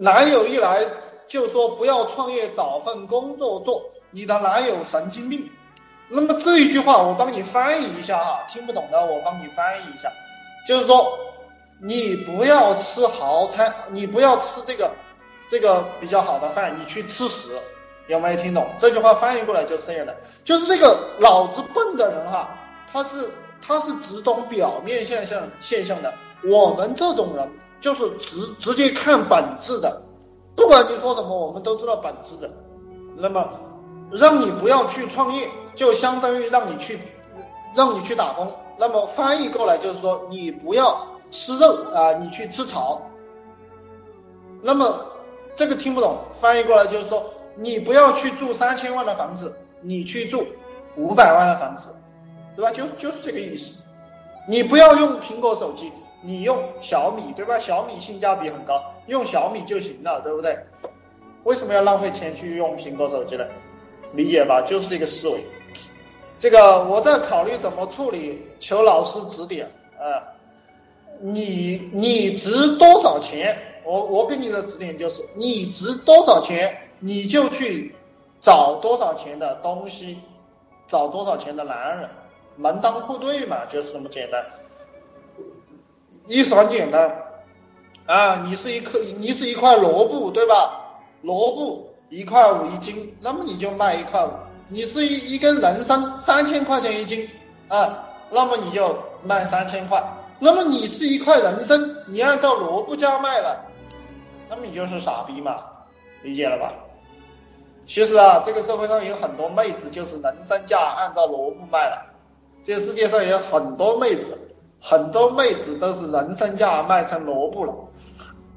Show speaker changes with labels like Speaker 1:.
Speaker 1: 男友一来就说不要创业，找份工作做，你的男友神经病。那么这一句话我帮你翻译一下哈，听不懂的我帮你翻译一下，就是说你不要吃豪餐，你不要吃这个这个比较好的饭，你去吃屎，有没有听懂？这句话翻译过来就是这样的，就是这个脑子笨的人哈，他是他是只懂表面现象现象的，我们这种人。就是直直接看本质的，不管你说什么，我们都知道本质的。那么，让你不要去创业，就相当于让你去，让你去打工。那么翻译过来就是说，你不要吃肉啊，你去吃草。那么这个听不懂，翻译过来就是说，你不要去住三千万的房子，你去住五百万的房子，对吧？就就是这个意思。你不要用苹果手机。你用小米对吧？小米性价比很高，用小米就行了，对不对？为什么要浪费钱去用苹果手机呢？理解吧？就是这个思维。这个我在考虑怎么处理，求老师指点啊。你你值多少钱？我我给你的指点就是，你值多少钱，你就去找多少钱的东西，找多少钱的男人，门当户对嘛，就是这么简单。意思很简单啊，你是一颗，你是一块萝卜，对吧？萝卜一块五一斤，那么你就卖一块五。你是一一根人参，三千块钱一斤啊，那么你就卖三千块。那么你是一块人参，你按照萝卜价卖了，那么你就是傻逼嘛，理解了吧？其实啊，这个社会上有很多妹子就是人参价按照萝卜卖了，这世界上有很多妹子。很多妹子都是人参价卖成萝卜了。